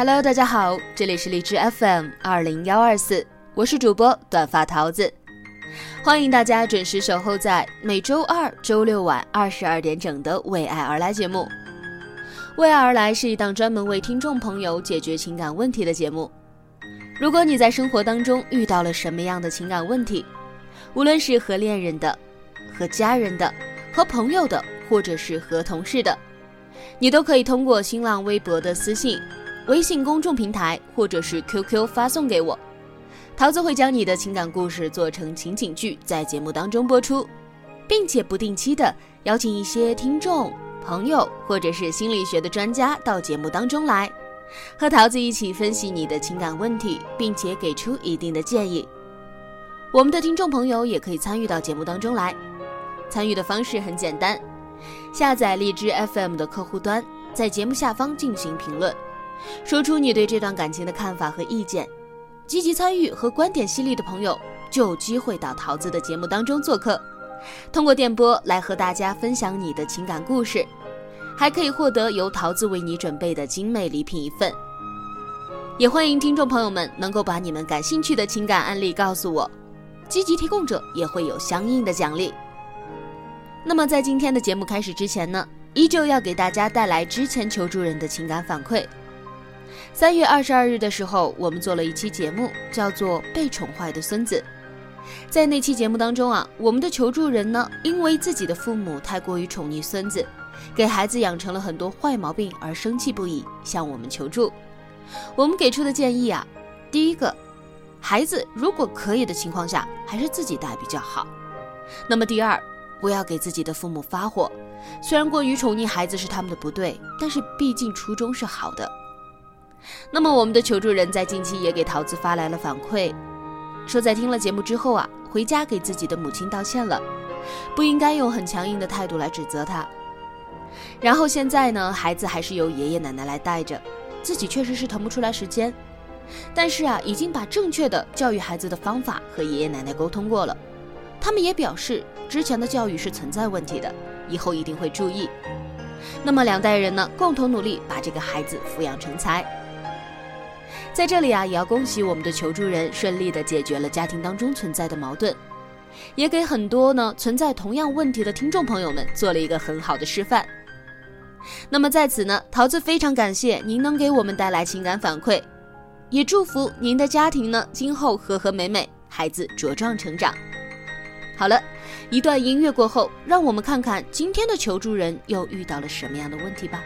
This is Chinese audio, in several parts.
Hello，大家好，这里是荔枝 FM 二零幺二四，我是主播短发桃子，欢迎大家准时守候在每周二、周六晚二十二点整的《为爱而来》节目。为爱而来是一档专门为听众朋友解决情感问题的节目。如果你在生活当中遇到了什么样的情感问题，无论是和恋人的、和家人的、和朋友的，或者是和同事的，你都可以通过新浪微博的私信。微信公众平台或者是 QQ 发送给我，桃子会将你的情感故事做成情景剧，在节目当中播出，并且不定期的邀请一些听众朋友或者是心理学的专家到节目当中来，和桃子一起分析你的情感问题，并且给出一定的建议。我们的听众朋友也可以参与到节目当中来，参与的方式很简单，下载荔枝 FM 的客户端，在节目下方进行评论。说出你对这段感情的看法和意见，积极参与和观点犀利的朋友就有机会到桃子的节目当中做客，通过电波来和大家分享你的情感故事，还可以获得由桃子为你准备的精美礼品一份。也欢迎听众朋友们能够把你们感兴趣的情感案例告诉我，积极提供者也会有相应的奖励。那么在今天的节目开始之前呢，依旧要给大家带来之前求助人的情感反馈。三月二十二日的时候，我们做了一期节目，叫做《被宠坏的孙子》。在那期节目当中啊，我们的求助人呢，因为自己的父母太过于宠溺孙子，给孩子养成了很多坏毛病而生气不已，向我们求助。我们给出的建议啊，第一个，孩子如果可以的情况下，还是自己带比较好。那么第二，不要给自己的父母发火。虽然过于宠溺孩子是他们的不对，但是毕竟初衷是好的。那么，我们的求助人在近期也给桃子发来了反馈，说在听了节目之后啊，回家给自己的母亲道歉了，不应该用很强硬的态度来指责他。然后现在呢，孩子还是由爷爷奶奶来带着，自己确实是腾不出来时间，但是啊，已经把正确的教育孩子的方法和爷爷奶奶沟通过了，他们也表示之前的教育是存在问题的，以后一定会注意。那么两代人呢，共同努力把这个孩子抚养成才。在这里啊，也要恭喜我们的求助人顺利的解决了家庭当中存在的矛盾，也给很多呢存在同样问题的听众朋友们做了一个很好的示范。那么在此呢，桃子非常感谢您能给我们带来情感反馈，也祝福您的家庭呢今后和和美美，孩子茁壮成长。好了，一段音乐过后，让我们看看今天的求助人又遇到了什么样的问题吧。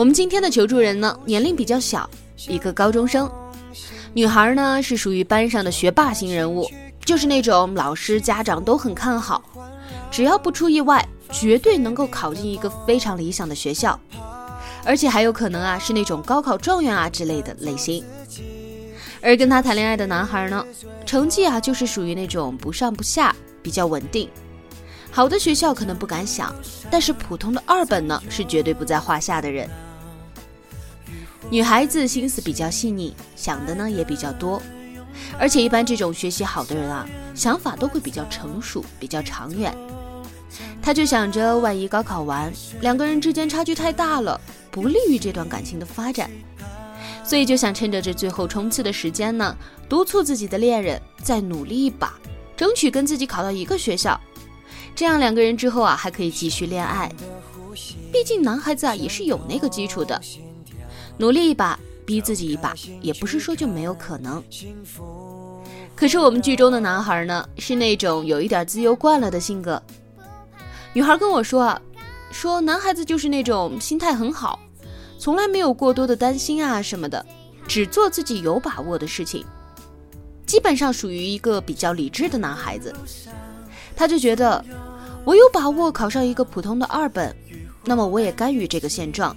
我们今天的求助人呢，年龄比较小，一个高中生，女孩呢是属于班上的学霸型人物，就是那种老师家长都很看好，只要不出意外，绝对能够考进一个非常理想的学校，而且还有可能啊是那种高考状元啊之类的类型。而跟他谈恋爱的男孩呢，成绩啊就是属于那种不上不下，比较稳定，好的学校可能不敢想，但是普通的二本呢，是绝对不在话下的人。女孩子心思比较细腻，想的呢也比较多，而且一般这种学习好的人啊，想法都会比较成熟，比较长远。他就想着，万一高考完，两个人之间差距太大了，不利于这段感情的发展，所以就想趁着这最后冲刺的时间呢，督促自己的恋人再努力一把，争取跟自己考到一个学校，这样两个人之后啊还可以继续恋爱。毕竟男孩子啊也是有那个基础的。努力一把，逼自己一把，也不是说就没有可能。可是我们剧中的男孩呢，是那种有一点自由惯了的性格。女孩跟我说啊，说男孩子就是那种心态很好，从来没有过多的担心啊什么的，只做自己有把握的事情，基本上属于一个比较理智的男孩子。他就觉得，我有把握考上一个普通的二本，那么我也甘于这个现状。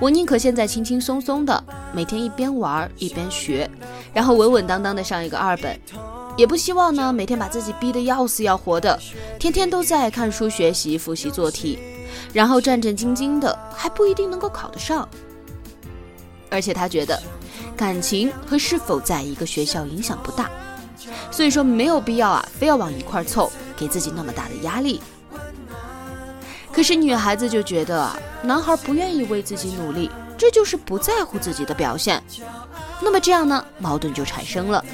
我宁可现在轻轻松松的，每天一边玩一边学，然后稳稳当当的上一个二本，也不希望呢每天把自己逼得要死要活的，天天都在看书学习复习做题，然后战战兢兢的还不一定能够考得上。而且他觉得，感情和是否在一个学校影响不大，所以说没有必要啊非要往一块凑，给自己那么大的压力。可是女孩子就觉得啊，男孩不愿意为自己努力，这就是不在乎自己的表现。那么这样呢，矛盾就产生了。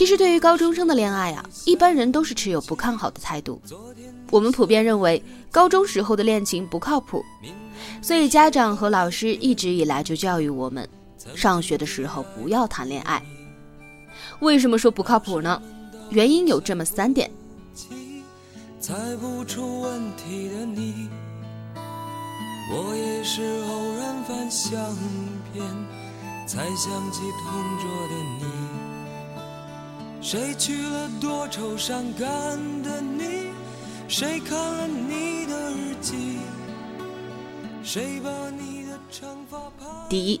其实，对于高中生的恋爱啊，一般人都是持有不看好的态度。我们普遍认为，高中时候的恋情不靠谱，所以家长和老师一直以来就教育我们，上学的时候不要谈恋爱。为什么说不靠谱呢？原因有这么三点。猜不出问题的你，我也是偶然翻相片，才想起同桌的你。谁娶了多愁善感的你？谁看了你的日记？谁把你的长发第一，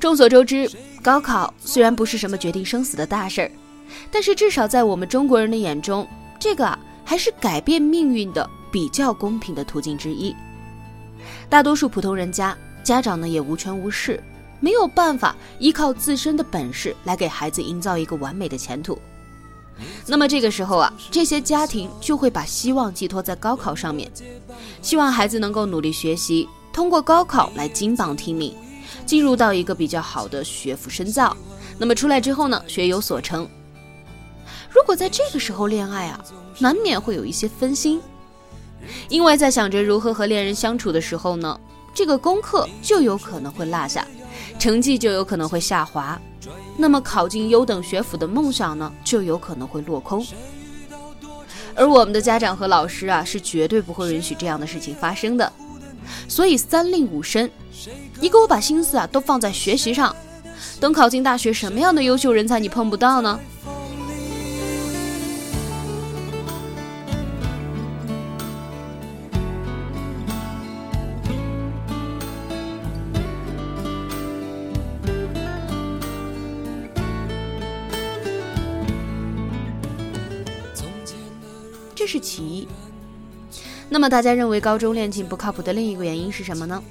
众所周知，高考虽然不是什么决定生死的大事儿，但是至少在我们中国人的眼中，这个啊还是改变命运的比较公平的途径之一。大多数普通人家家长呢也无权无势。没有办法依靠自身的本事来给孩子营造一个完美的前途，那么这个时候啊，这些家庭就会把希望寄托在高考上面，希望孩子能够努力学习，通过高考来金榜题名，进入到一个比较好的学府深造。那么出来之后呢，学有所成。如果在这个时候恋爱啊，难免会有一些分心，因为在想着如何和恋人相处的时候呢，这个功课就有可能会落下。成绩就有可能会下滑，那么考进优等学府的梦想呢，就有可能会落空。而我们的家长和老师啊，是绝对不会允许这样的事情发生的。所以三令五申，你给我把心思啊都放在学习上，等考进大学，什么样的优秀人才你碰不到呢？这是其一。那么大家认为高中恋情不靠谱的另一个原因是什么呢？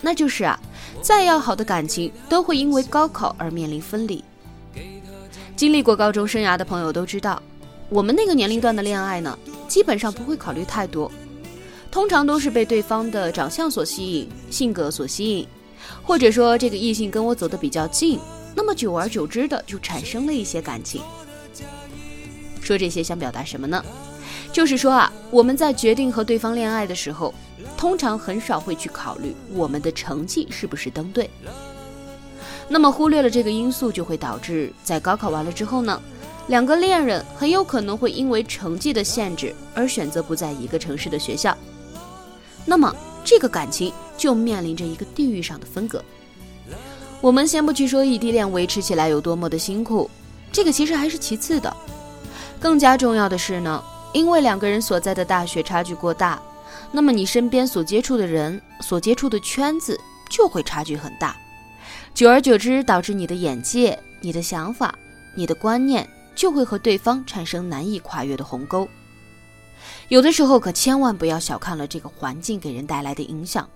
那就是啊，再要好的感情都会因为高考而面临分离。经历过高中生涯的朋友都知道，我们那个年龄段的恋爱呢，基本上不会考虑太多，通常都是被对方的长相所吸引、性格所吸引，或者说这个异性跟我走得比较近，那么久而久之的就产生了一些感情。说这些想表达什么呢？就是说啊，我们在决定和对方恋爱的时候，通常很少会去考虑我们的成绩是不是登对。那么忽略了这个因素，就会导致在高考完了之后呢，两个恋人很有可能会因为成绩的限制而选择不在一个城市的学校。那么这个感情就面临着一个地域上的分隔。我们先不去说异地恋维持起来有多么的辛苦，这个其实还是其次的。更加重要的是呢，因为两个人所在的大学差距过大，那么你身边所接触的人、所接触的圈子就会差距很大。久而久之，导致你的眼界、你的想法、你的观念就会和对方产生难以跨越的鸿沟。有的时候可千万不要小看了这个环境给人带来的影响。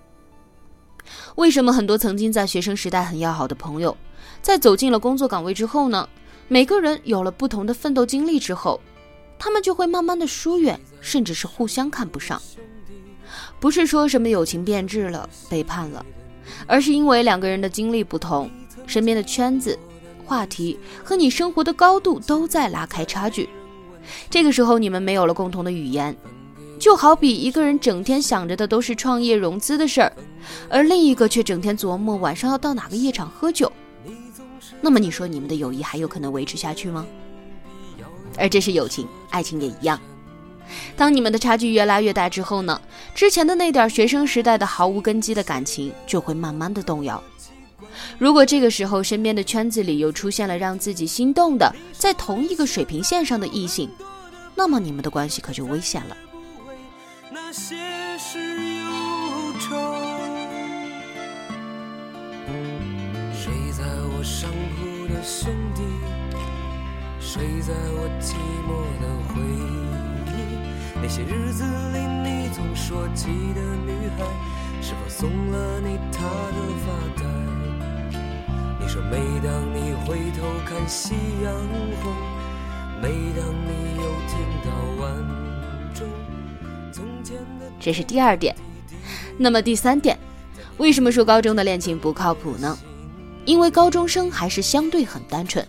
为什么很多曾经在学生时代很要好的朋友，在走进了工作岗位之后呢？每个人有了不同的奋斗经历之后，他们就会慢慢的疏远，甚至是互相看不上。不是说什么友情变质了、背叛了，而是因为两个人的经历不同，身边的圈子、话题和你生活的高度都在拉开差距。这个时候，你们没有了共同的语言，就好比一个人整天想着的都是创业融资的事儿，而另一个却整天琢磨晚上要到哪个夜场喝酒。那么你说你们的友谊还有可能维持下去吗？而这是友情，爱情也一样。当你们的差距越拉越大之后呢？之前的那点学生时代的毫无根基的感情就会慢慢的动摇。如果这个时候身边的圈子里又出现了让自己心动的在同一个水平线上的异性，那么你们的关系可就危险了。那些兄弟，睡在我寂寞的回忆。那些日子里，你总说起的女孩，是否送了你她的发带？你说每当你回头看夕阳红，每当你又听到晚钟，从前的。这是第二点。那么第三点，为什么说高中的恋情不靠谱呢？因为高中生还是相对很单纯，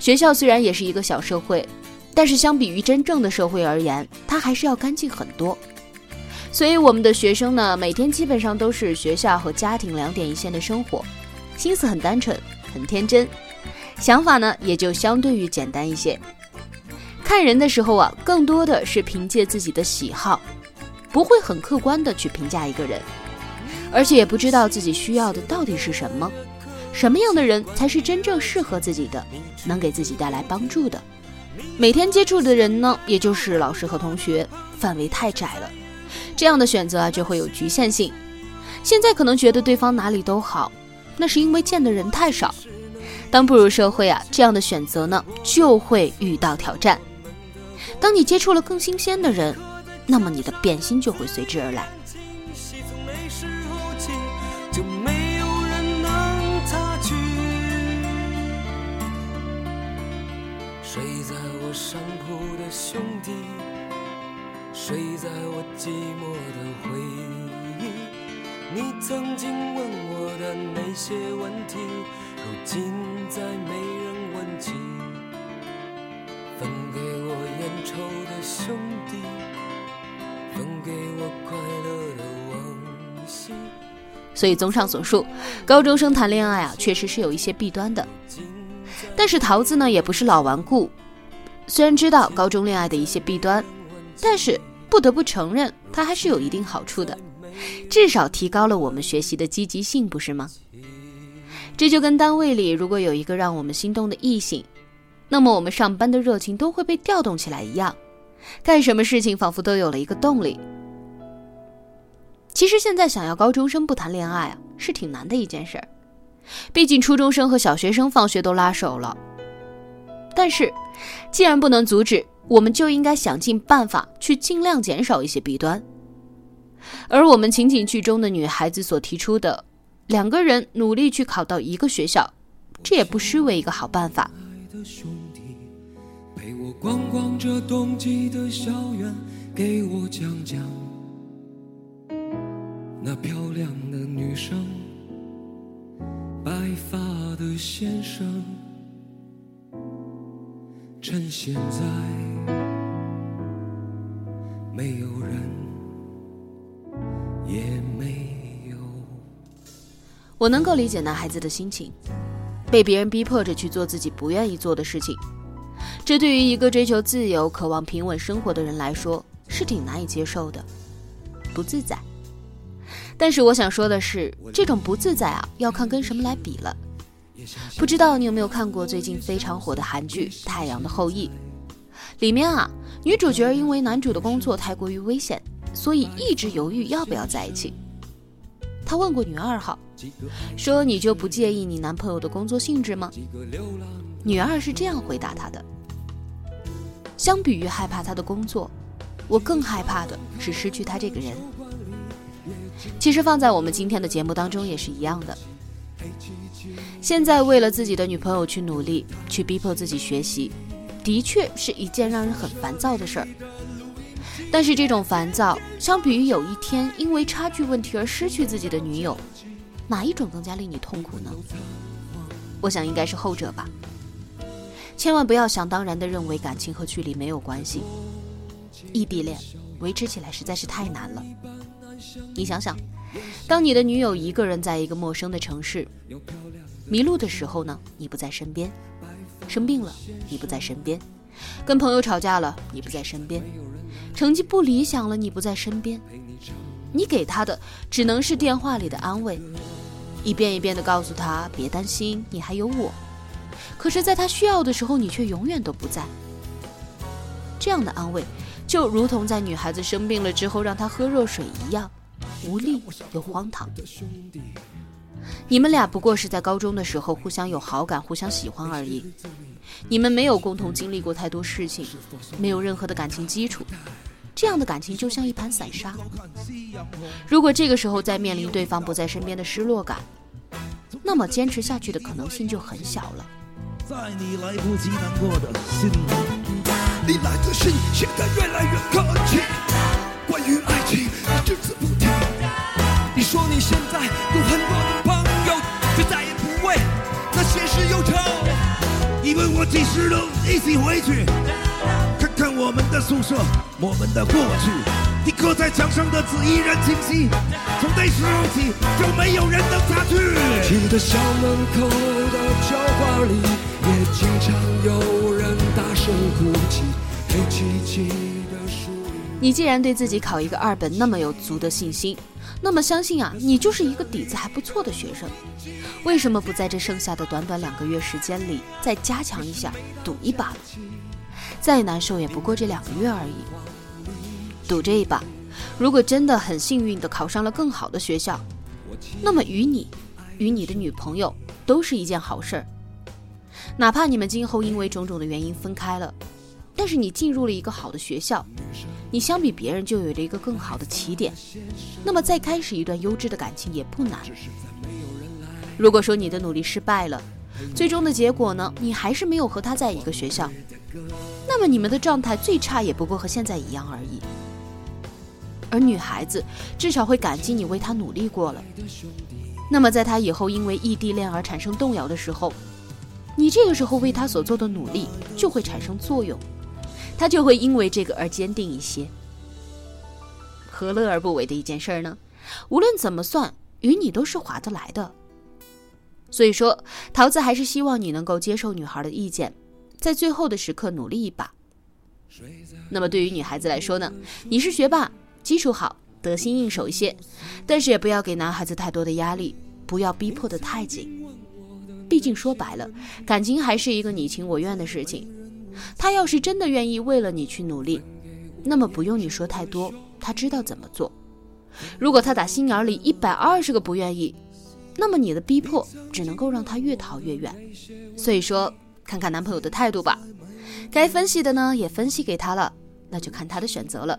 学校虽然也是一个小社会，但是相比于真正的社会而言，它还是要干净很多。所以我们的学生呢，每天基本上都是学校和家庭两点一线的生活，心思很单纯，很天真，想法呢也就相对于简单一些。看人的时候啊，更多的是凭借自己的喜好，不会很客观的去评价一个人，而且也不知道自己需要的到底是什么。什么样的人才是真正适合自己的，能给自己带来帮助的？每天接触的人呢，也就是老师和同学，范围太窄了，这样的选择啊就会有局限性。现在可能觉得对方哪里都好，那是因为见的人太少。当步入社会啊，这样的选择呢就会遇到挑战。当你接触了更新鲜的人，那么你的变心就会随之而来。兄弟，睡在我寂寞的回忆。你曾经问我的那些问题，如今再没人问起。分给我烟抽的兄弟，分给我快乐的往昔。所以，综上所述，高中生谈恋爱啊，确实是有一些弊端的。但是桃子呢，也不是老顽固。虽然知道高中恋爱的一些弊端，但是不得不承认，它还是有一定好处的，至少提高了我们学习的积极性，不是吗？这就跟单位里如果有一个让我们心动的异性，那么我们上班的热情都会被调动起来一样，干什么事情仿佛都有了一个动力。其实现在想要高中生不谈恋爱啊，是挺难的一件事儿，毕竟初中生和小学生放学都拉手了。但是，既然不能阻止，我们就应该想尽办法去尽量减少一些弊端。而我们情景剧中的女孩子所提出的，两个人努力去考到一个学校，这也不失为一个好办法。陪我逛逛这冬季的校园，给我讲讲那漂亮的女生，白发的先生。趁现在没有人，也没有。我能够理解男孩子的心情，被别人逼迫着去做自己不愿意做的事情，这对于一个追求自由、渴望平稳生活的人来说是挺难以接受的，不自在。但是我想说的是，这种不自在啊，要看跟什么来比了。不知道你有没有看过最近非常火的韩剧《太阳的后裔》？里面啊，女主角因为男主的工作太过于危险，所以一直犹豫要不要在一起。她问过女二号，说：“你就不介意你男朋友的工作性质吗？”女二是这样回答她的：“相比于害怕他的工作，我更害怕的是失去他这个人。”其实放在我们今天的节目当中也是一样的。现在为了自己的女朋友去努力，去逼迫自己学习，的确是一件让人很烦躁的事儿。但是这种烦躁，相比于有一天因为差距问题而失去自己的女友，哪一种更加令你痛苦呢？我想应该是后者吧。千万不要想当然的认为感情和距离没有关系，异地恋维持起来实在是太难了。你想想，当你的女友一个人在一个陌生的城市迷路的时候呢，你不在身边；生病了，你不在身边；跟朋友吵架了，你不在身边；成绩不理想了，你不在身边。你给她的只能是电话里的安慰，一遍一遍地告诉她别担心，你还有我。可是，在她需要的时候，你却永远都不在。这样的安慰。就如同在女孩子生病了之后让她喝热水一样，无力又荒唐。你们俩不过是在高中的时候互相有好感、互相喜欢而已，你们没有共同经历过太多事情，没有任何的感情基础，这样的感情就像一盘散沙。如果这个时候再面临对方不在身边的失落感，那么坚持下去的可能性就很小了。在你来不及难过的心里你来的信写得越来越客气，关于爱情你只字不。说你现在有很多的朋友，却再也不为那些事忧愁。你问我几时能一起回去，看看我们的宿舍，我们的过去。你刻在墙上的字依然清晰，从那时候起就没有人能擦去。记得校门口的酒馆里，也经常有人大声哭泣。你既然对自己考一个二本那么有足的信心，那么相信啊，你就是一个底子还不错的学生。为什么不在这剩下的短短两个月时间里再加强一下，赌一把？再难受也不过这两个月而已，赌这一把，如果真的很幸运的考上了更好的学校，那么与你，与你的女朋友都是一件好事儿。哪怕你们今后因为种种的原因分开了。但是你进入了一个好的学校，你相比别人就有了一个更好的起点，那么再开始一段优质的感情也不难。如果说你的努力失败了，最终的结果呢，你还是没有和他在一个学校，那么你们的状态最差也不过和现在一样而已。而女孩子至少会感激你为她努力过了，那么在她以后因为异地恋而产生动摇的时候，你这个时候为她所做的努力就会产生作用。他就会因为这个而坚定一些，何乐而不为的一件事呢？无论怎么算，与你都是划得来的。所以说，桃子还是希望你能够接受女孩的意见，在最后的时刻努力一把。那么对于女孩子来说呢？你是学霸，基础好，得心应手一些，但是也不要给男孩子太多的压力，不要逼迫的太紧。毕竟说白了，感情还是一个你情我愿的事情。他要是真的愿意为了你去努力，那么不用你说太多，他知道怎么做。如果他打心眼里一百二十个不愿意，那么你的逼迫只能够让他越逃越远。所以说，看看男朋友的态度吧，该分析的呢也分析给他了，那就看他的选择了。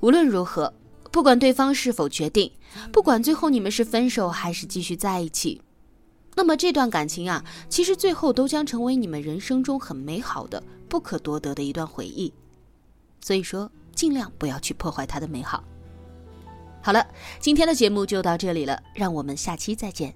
无论如何，不管对方是否决定，不管最后你们是分手还是继续在一起。那么这段感情啊，其实最后都将成为你们人生中很美好的、不可多得的一段回忆。所以说，尽量不要去破坏它的美好。好了，今天的节目就到这里了，让我们下期再见。